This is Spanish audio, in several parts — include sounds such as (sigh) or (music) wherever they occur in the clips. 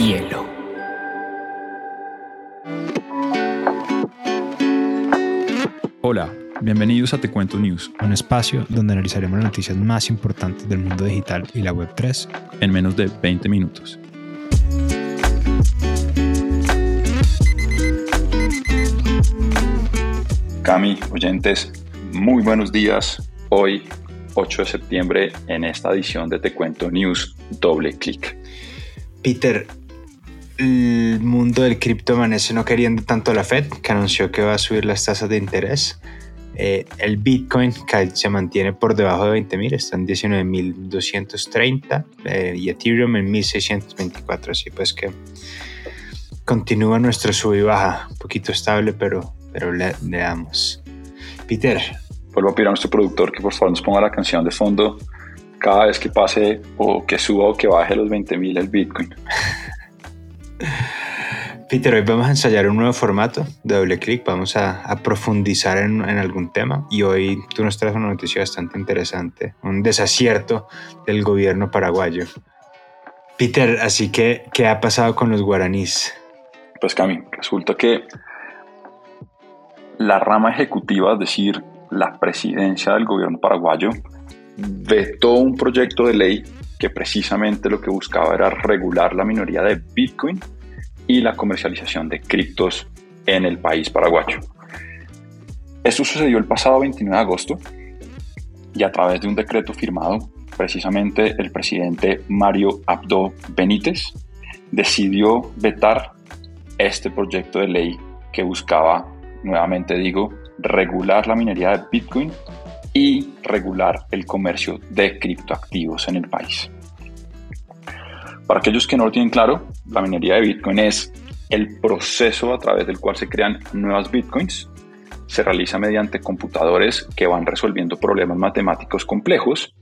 Rompehielo. Hola, bienvenidos a Te Cuento News, un espacio donde analizaremos las noticias más importantes del mundo digital y la Web3 en menos de 20 minutos. Cami, oyentes, muy buenos días. Hoy, 8 de septiembre, en esta edición de Te Cuento News, doble clic. Peter, el mundo del cripto amanece no queriendo tanto la Fed, que anunció que va a subir las tasas de interés. Eh, el Bitcoin que se mantiene por debajo de 20.000, está en 19.230 eh, y Ethereum en 1.624. Así pues que continúa nuestro sub y baja, un poquito estable, pero, pero le, damos. Peter. Vuelvo a pedir a nuestro productor que por favor nos ponga la canción de fondo cada vez que pase o que suba o que baje los 20.000 el Bitcoin. (laughs) Peter, hoy vamos a ensayar un nuevo formato de doble clic, vamos a, profundizar en, algún tema y hoy tú nos traes una noticia bastante interesante, un desacierto del gobierno paraguayo. Peter, así que, ¿qué ha pasado con los guaraníes? Pues Cami, resulta que la rama ejecutiva, es decir, la presidencia del gobierno paraguayo, vetó un proyecto de ley que precisamente lo que buscaba era regular la minoría de Bitcoin y la comercialización de criptos en el país paraguayo. Esto sucedió el pasado 29 de agosto y a través de un decreto firmado, precisamente el presidente Mario Abdo Benítez decidió vetar este proyecto de ley que buscaba, nuevamente digo, regular la minería de Bitcoin y regular el comercio de criptoactivos en el país. Para aquellos que no lo tienen claro, la minería de Bitcoin es el proceso a través del cual se crean nuevas Bitcoins. Se realiza mediante computadores que van resolviendo problemas matemáticos complejos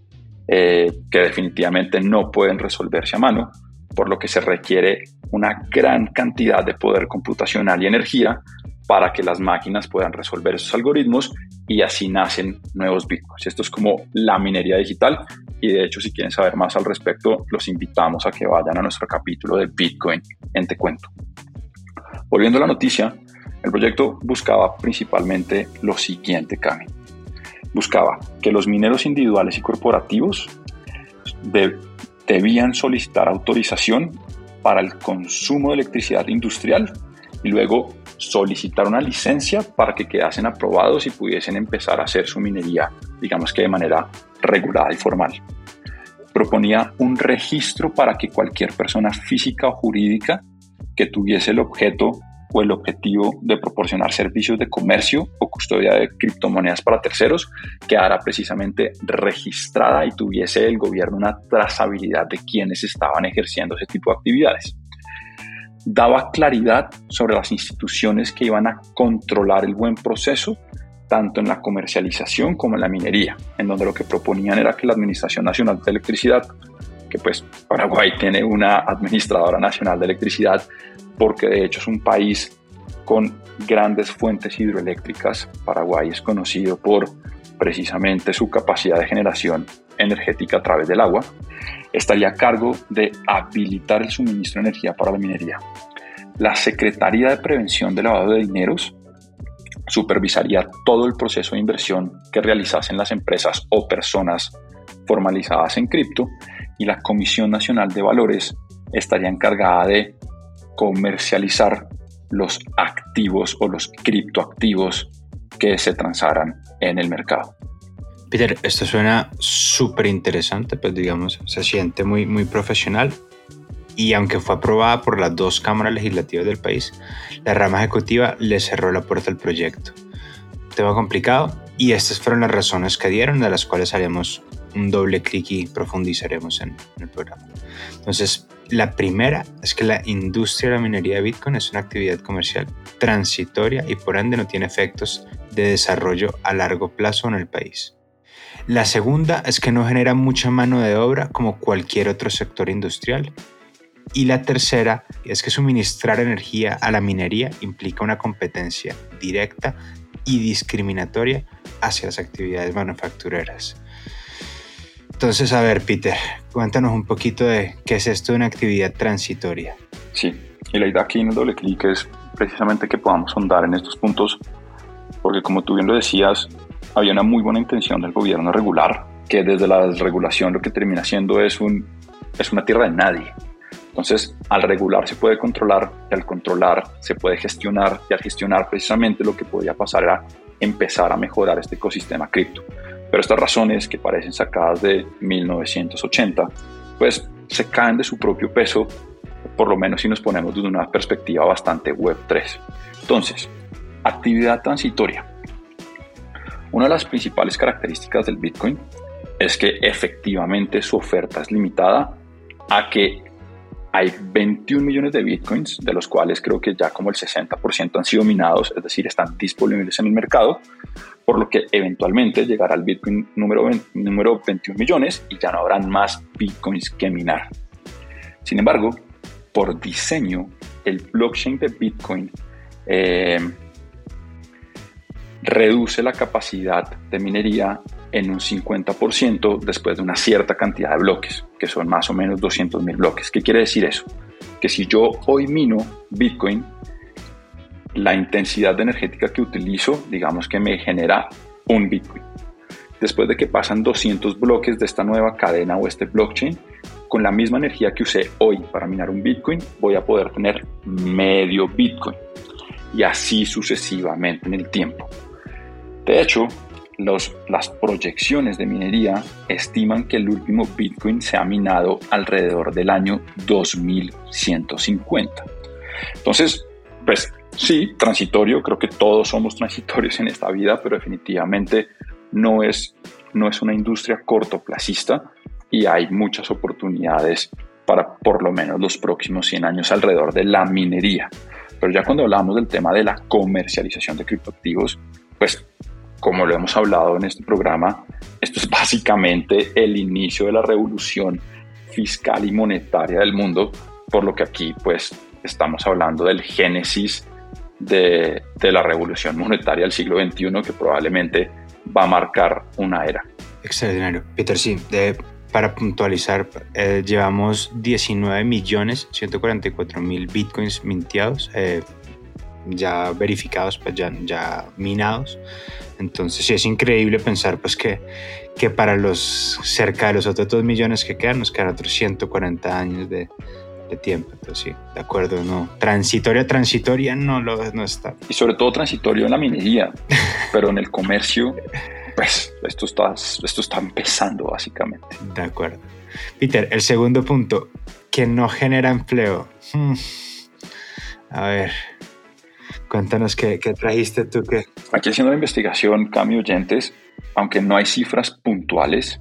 eh, que definitivamente no pueden resolverse a mano, por lo que se requiere una gran cantidad de poder computacional y energía para que las máquinas puedan resolver esos algoritmos y así nacen nuevos bitcoins. Esto es como la minería digital y de hecho si quieren saber más al respecto los invitamos a que vayan a nuestro capítulo de Bitcoin en Te Cuento. Volviendo a la noticia, el proyecto buscaba principalmente lo siguiente. Buscaba que los mineros individuales y corporativos debían solicitar autorización para el consumo de electricidad industrial y luego solicitar una licencia para que quedasen aprobados y pudiesen empezar a hacer su minería, digamos que de manera regulada y formal. Proponía un registro para que cualquier persona física o jurídica que tuviese el objeto o el objetivo de proporcionar servicios de comercio o custodia de criptomonedas para terceros quedara precisamente registrada y tuviese el gobierno una trazabilidad de quienes estaban ejerciendo ese tipo de actividades daba claridad sobre las instituciones que iban a controlar el buen proceso, tanto en la comercialización como en la minería, en donde lo que proponían era que la Administración Nacional de Electricidad, que pues Paraguay tiene una Administradora Nacional de Electricidad, porque de hecho es un país con grandes fuentes hidroeléctricas, Paraguay es conocido por precisamente su capacidad de generación energética a través del agua, estaría a cargo de habilitar el suministro de energía para la minería. La Secretaría de Prevención de Lavado de Dineros supervisaría todo el proceso de inversión que realizasen las empresas o personas formalizadas en cripto y la Comisión Nacional de Valores estaría encargada de comercializar los activos o los criptoactivos que se transaran en el mercado. Peter, esto suena súper interesante, pues digamos, se siente muy, muy profesional y aunque fue aprobada por las dos cámaras legislativas del país, la rama ejecutiva le cerró la puerta al proyecto. Tema complicado y estas fueron las razones que dieron, de las cuales haremos un doble clic y profundizaremos en, en el programa. Entonces, la primera es que la industria de la minería de Bitcoin es una actividad comercial transitoria y por ende no tiene efectos de desarrollo a largo plazo en el país. La segunda es que no genera mucha mano de obra como cualquier otro sector industrial. Y la tercera es que suministrar energía a la minería implica una competencia directa y discriminatoria hacia las actividades manufactureras. Entonces, a ver, Peter, cuéntanos un poquito de qué es esto de una actividad transitoria. Sí, y la idea aquí en el doble clic es precisamente que podamos ahondar en estos puntos, porque como tú bien lo decías, había una muy buena intención del gobierno regular, que desde la desregulación lo que termina siendo es, un, es una tierra de nadie. Entonces, al regular se puede controlar y al controlar se puede gestionar y al gestionar precisamente lo que podía pasar era empezar a mejorar este ecosistema cripto. Pero estas razones que parecen sacadas de 1980, pues se caen de su propio peso, por lo menos si nos ponemos desde una perspectiva bastante web 3. Entonces, actividad transitoria. Una de las principales características del Bitcoin es que efectivamente su oferta es limitada a que hay 21 millones de bitcoins, de los cuales creo que ya como el 60% han sido minados, es decir, están disponibles en el mercado, por lo que eventualmente llegará al bitcoin número, número 21 millones y ya no habrán más bitcoins que minar. Sin embargo, por diseño, el blockchain de bitcoin eh, reduce la capacidad de minería en un 50% después de una cierta cantidad de bloques, que son más o menos 200 mil bloques. ¿Qué quiere decir eso? Que si yo hoy mino Bitcoin, la intensidad de energética que utilizo, digamos que me genera un Bitcoin. Después de que pasan 200 bloques de esta nueva cadena o este blockchain, con la misma energía que usé hoy para minar un Bitcoin, voy a poder tener medio Bitcoin. Y así sucesivamente en el tiempo. De hecho, las proyecciones de minería estiman que el último Bitcoin se ha minado alrededor del año 2150. Entonces, pues sí, transitorio, creo que todos somos transitorios en esta vida, pero definitivamente no es, no es una industria cortoplacista y hay muchas oportunidades para por lo menos los próximos 100 años alrededor de la minería. Pero ya cuando hablamos del tema de la comercialización de criptoactivos, pues como lo hemos hablado en este programa, esto es básicamente el inicio de la revolución fiscal y monetaria del mundo, por lo que aquí pues estamos hablando del génesis de, la revolución monetaria del siglo XXI que probablemente va a marcar una era. Extraordinario. Peter, sí, para puntualizar, eh, llevamos 19 millones 144 mil bitcoins minteados, eh, ya verificados, pues ya, ya minados. Entonces sí es increíble pensar pues que, que para los cerca de los otros 2 millones que quedan, nos quedan otros 140 años de, de tiempo. Entonces sí, de acuerdo, no. Transitoria, transitoria no, lo, no está. Y sobre todo transitorio en la minería, (laughs) pero en el comercio, pues esto está, esto está empezando básicamente. De acuerdo. Peter, el segundo punto, que no genera empleo. Hmm. A ver, Cuéntanos qué, trajiste tú. Qué... Aquí haciendo la investigación, cambio oyentes, aunque no hay cifras puntuales,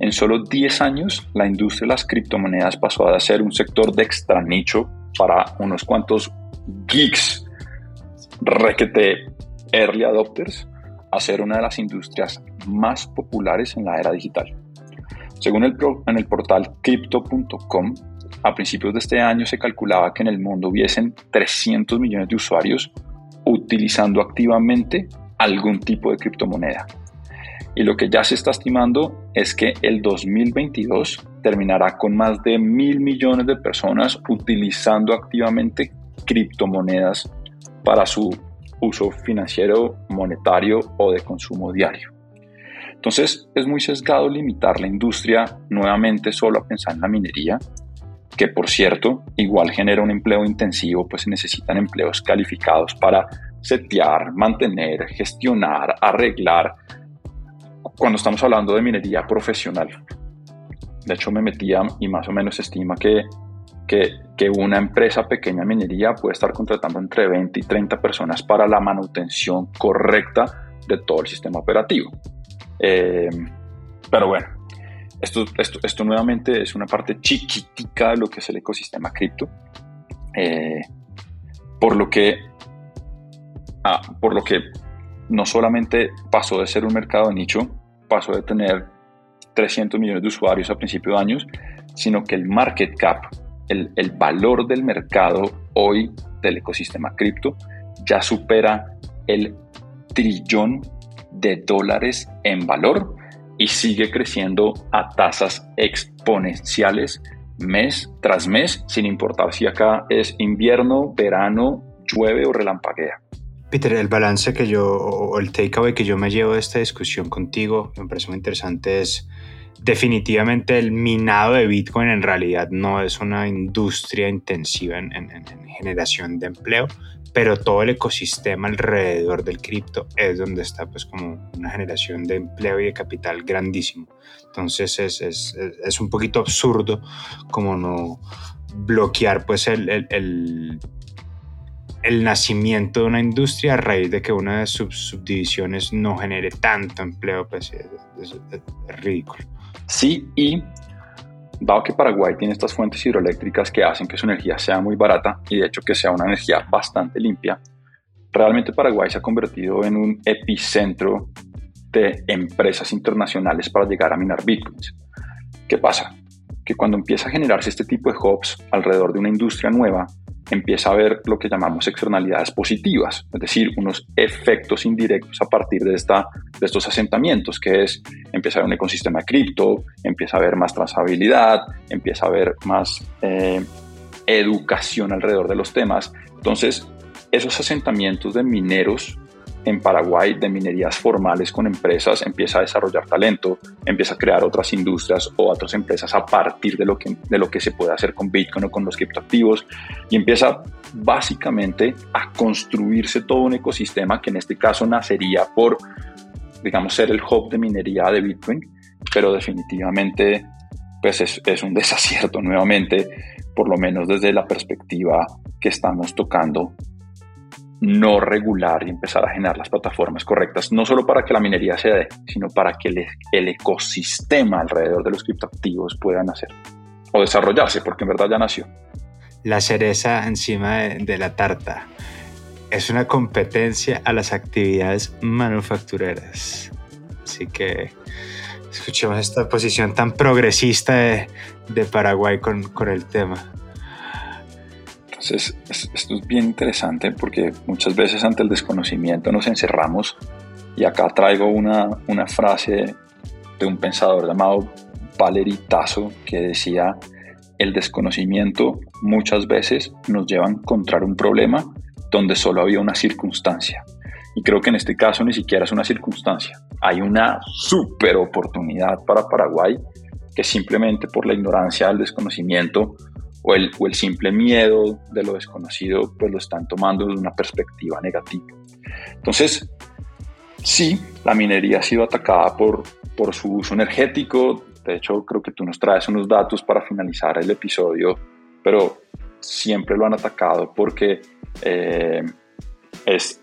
en solo 10 años la industria de las criptomonedas pasó a ser un sector de extra nicho para unos cuantos geeks requete early adopters a ser una de las industrias más populares en la era digital. Según el, en el portal crypto.com, a principios de este año se calculaba que en el mundo hubiesen 300 millones de usuarios utilizando activamente algún tipo de criptomoneda. Y lo que ya se está estimando es que el 2022 terminará con más de mil millones de personas utilizando activamente criptomonedas para su uso financiero, monetario o de consumo diario. Entonces es muy sesgado limitar la industria nuevamente solo a pensar en la minería, que por cierto, igual genera un empleo intensivo, pues se necesitan empleos calificados para setear, mantener, gestionar, arreglar, cuando estamos hablando de minería profesional. De hecho, me metía y más o menos se estima que, que, una empresa pequeña minería puede estar contratando entre 20 y 30 personas para la manutención correcta de todo el sistema operativo. Eh, pero bueno, esto, esto, esto, nuevamente es una parte chiquitica de lo que es el ecosistema cripto, eh, por, lo que, ah, por lo que no solamente pasó de ser un mercado de nicho, pasó de tener 300 millones de usuarios a principios de años, sino que el market cap, el, el valor del mercado hoy del ecosistema cripto, ya supera el trillón de dólares en valor y sigue creciendo a tasas exponenciales mes tras mes, sin importar si acá es invierno, verano, llueve o relampaguea. Peter, el balance que yo, o el takeaway que yo me llevo de esta discusión contigo, me parece muy interesante, es definitivamente el minado de Bitcoin en realidad no es una industria intensiva en, generación de empleo, pero todo el ecosistema alrededor del cripto es donde está pues como una generación de empleo y de capital grandísimo. Entonces es, es, es un poquito absurdo como no bloquear pues el, el, el, nacimiento de una industria a raíz de que una de sus subdivisiones no genere tanto empleo, pues es ridículo. Sí, y dado que Paraguay tiene estas fuentes hidroeléctricas que hacen que su energía sea muy barata y de hecho que sea una energía bastante limpia, realmente Paraguay se ha convertido en un epicentro de empresas internacionales para llegar a minar bitcoins. ¿Qué pasa? Que cuando empieza a generarse este tipo de hubs alrededor de una industria nueva, empieza a haber lo que llamamos externalidades positivas, es decir, unos efectos indirectos a partir de, esta, de estos asentamientos, que es empieza a haber un ecosistema cripto, empieza a haber más trazabilidad, empieza a haber más eh, educación alrededor de los temas. Entonces, esos asentamientos de mineros en Paraguay de minerías formales con empresas, empieza a desarrollar talento, empieza a crear otras industrias o otras empresas a partir de lo que, de lo que se puede hacer con Bitcoin o con los criptoactivos. Y empieza básicamente a construirse todo un ecosistema que en este caso nacería por, digamos, ser el hub de minería de Bitcoin, pero definitivamente pues es, es un (laughs) desacierto nuevamente, por lo menos desde la perspectiva que estamos tocando no regular y empezar a generar las plataformas correctas, no solo para que la minería se dé, sino para que el, ecosistema alrededor de los criptoactivos pueda nacer o desarrollarse, porque en verdad ya nació. La cereza encima de, la tarta es una competencia a las actividades manufactureras. Así que escuchemos esta posición tan progresista de, Paraguay con, con el tema. Entonces, esto es bien interesante porque muchas veces ante el desconocimiento nos encerramos y acá traigo una, una frase de un pensador llamado Valery Tasso que decía, el desconocimiento muchas veces nos lleva a encontrar un problema donde solo había una circunstancia. Y creo que en este caso ni siquiera es una circunstancia. Hay una super oportunidad para Paraguay que simplemente por la ignorancia, el desconocimiento, o el, o el simple miedo de lo desconocido, pues lo están tomando desde una perspectiva negativa. Entonces, sí, la minería ha sido atacada por, por su uso energético. De hecho, creo que tú nos traes unos datos para finalizar el episodio, pero siempre lo han atacado porque eh, es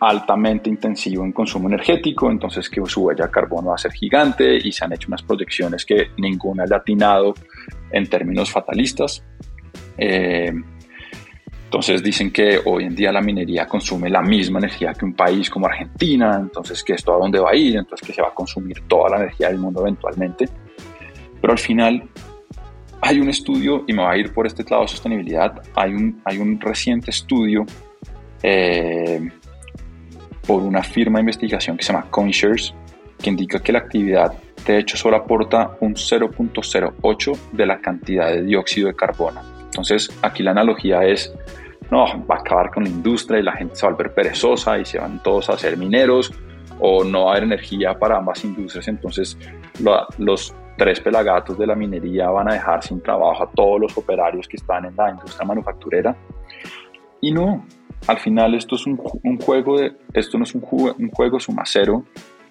altamente intensivo en consumo energético, entonces que su huella de carbono va a ser gigante y se han hecho unas proyecciones que ninguna ha atinado en términos fatalistas. Eh, entonces dicen que hoy en día la minería consume la misma energía que un país como Argentina, entonces que esto a dónde va a ir, entonces que se va a consumir toda la energía del mundo eventualmente. Pero al final hay un estudio, y me va a ir por este lado de sostenibilidad, hay un, hay un reciente estudio eh, por una firma de investigación que se llama CoinShares, que indica que la actividad de hecho solo aporta un 0.08 de la cantidad de dióxido de carbono. Entonces aquí la analogía es, no, va a acabar con la industria y la gente se va a volver perezosa y se van todos a hacer mineros o no va a haber energía para ambas industrias, entonces los tres pelagatos de la minería van a dejar sin trabajo a todos los operarios que están en la industria manufacturera. Y no, al final esto es un, juego esto no es un, un juego suma cero,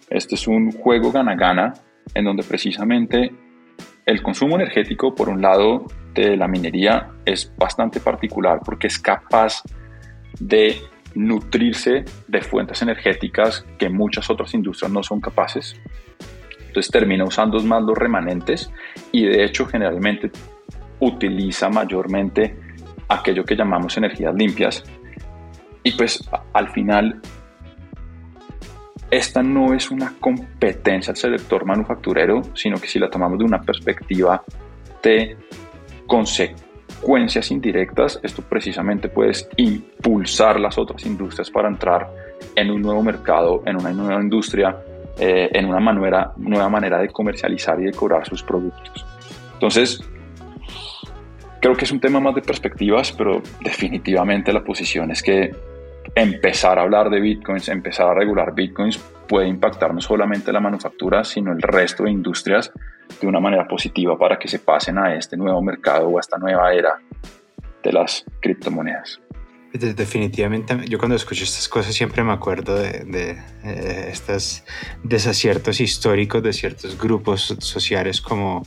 este es un juego gana-gana en donde precisamente el consumo energético, por un lado, de la minería es bastante particular porque es capaz de nutrirse de fuentes energéticas que muchas otras industrias no son capaces. Entonces termina usando más los remanentes y de hecho generalmente utiliza mayormente aquello que llamamos energías limpias. Y pues al final esta no es una competencia al sector manufacturero, sino que si la tomamos de una perspectiva de consecuencias indirectas, esto precisamente puede impulsar las otras industrias para entrar en un nuevo mercado, en una nueva industria, eh, en una manera, nueva manera de comercializar y de cobrar sus productos. Entonces, creo que es un tema más de perspectivas, pero definitivamente la posición es que empezar a hablar de bitcoins, empezar a regular bitcoins puede impactar no solamente la manufactura, sino el resto de industrias de una manera positiva para que se pasen a este nuevo mercado o a esta nueva era de las criptomonedas. Definitivamente, yo cuando escucho estas cosas siempre me acuerdo de, eh, estos desaciertos históricos de ciertos grupos sociales como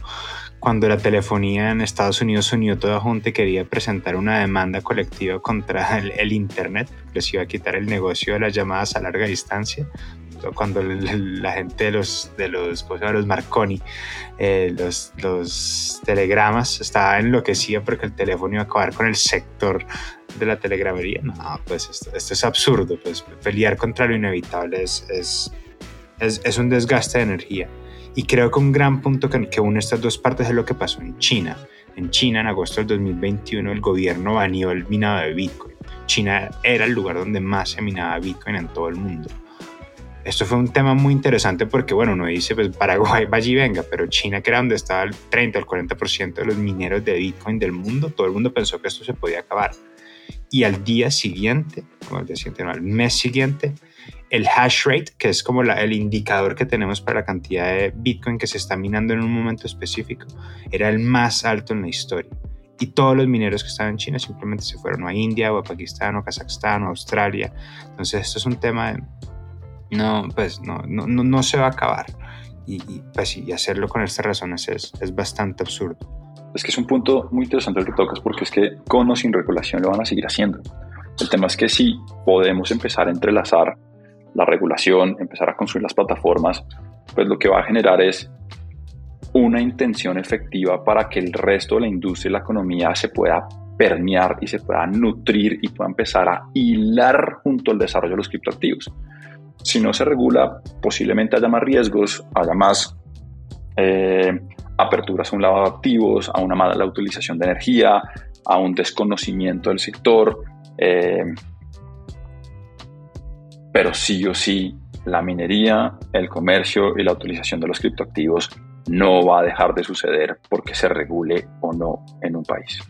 cuando la telefonía en Estados Unidos unió toda junta y quería presentar una demanda colectiva contra el, Internet, les iba a quitar el negocio de las llamadas a larga distancia, cuando la gente de los, de los, los Marconi, eh, los, los telegramas, estaba enloquecida porque el teléfono iba a acabar con el sector de la telegramería. No, pues esto, esto es absurdo, pues pelear contra lo inevitable es, es, es, es un desgaste de energía. Y creo que un gran punto que, une estas dos partes es lo que pasó en China. En China, en agosto del 2021, el gobierno baneó el minado de Bitcoin. China era el lugar donde más se minaba Bitcoin en todo el mundo. Esto fue un tema muy interesante porque, bueno, uno dice, pues Paraguay vaya y venga, pero China, que era donde estaba el 30 o el 40% de los mineros de Bitcoin del mundo, todo el mundo pensó que esto se podía acabar. Y al día siguiente, como el día siguiente, no, al mes siguiente, el hash rate, que es como el indicador que tenemos para la cantidad de Bitcoin que se está minando en un momento específico, era el más alto en la historia. Y todos los mineros que estaban en China simplemente se fueron a India o a Pakistán o a Kazajstán o a Australia. Entonces esto es un tema de... No, pues no, no, no, se va a acabar. Y, pues, y hacerlo con estas razones es, es bastante absurdo. Es que es un punto muy interesante el que tocas porque es que con o sin regulación lo van a seguir haciendo. El tema es que si podemos empezar a entrelazar la regulación, empezar a construir las plataformas, pues lo que va a generar es una intención efectiva para que el resto de la industria y la economía se pueda permear y se pueda nutrir y pueda empezar a hilar junto al desarrollo de los criptoactivos. Si no se regula, posiblemente haya más riesgos, haya más eh, aperturas a un lado de activos, a una mala utilización de energía, a un desconocimiento del sector. Eh, pero sí o sí la minería, el comercio y la utilización de los criptoactivos no va a dejar de suceder porque se regule o no en un país.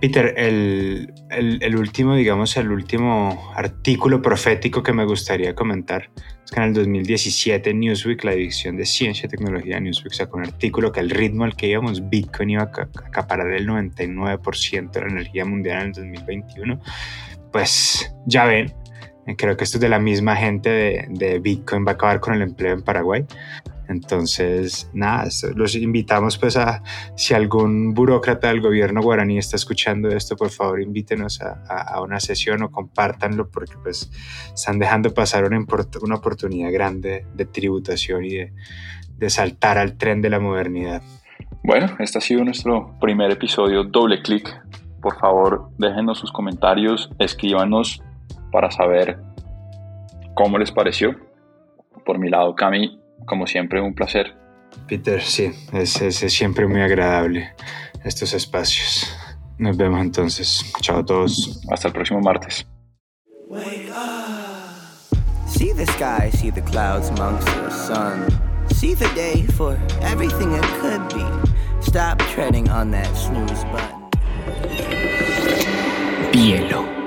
Peter, el, el, último, digamos, el último artículo profético que me gustaría comentar es que en el 2017 Newsweek, la edición de ciencia y tecnología de Newsweek, sacó un artículo que al ritmo al que íbamos, Bitcoin iba a acaparar el 99% de la energía mundial en el 2021. Pues ya ven, Creo que esto es de la misma gente de, de Bitcoin, va a acabar con el empleo en Paraguay. Entonces, nada, los invitamos pues a, si algún burócrata del gobierno guaraní está escuchando esto, por favor invítenos a, a, una sesión o compártanlo porque pues están dejando pasar una, una oportunidad grande de tributación y de, de saltar al tren de la modernidad. Bueno, este ha sido nuestro primer episodio, doble clic. Por favor, déjenos sus comentarios, escríbanos para saber cómo les pareció. Por mi lado, Cami, como siempre, un placer. Peter, sí, es, es, siempre muy agradable estos espacios. Nos vemos entonces. Chao a todos. Hasta el próximo martes. See the sky, see the clouds amongst the sun. See the day for everything it could be. Stop treading on that snooze button. Bielo.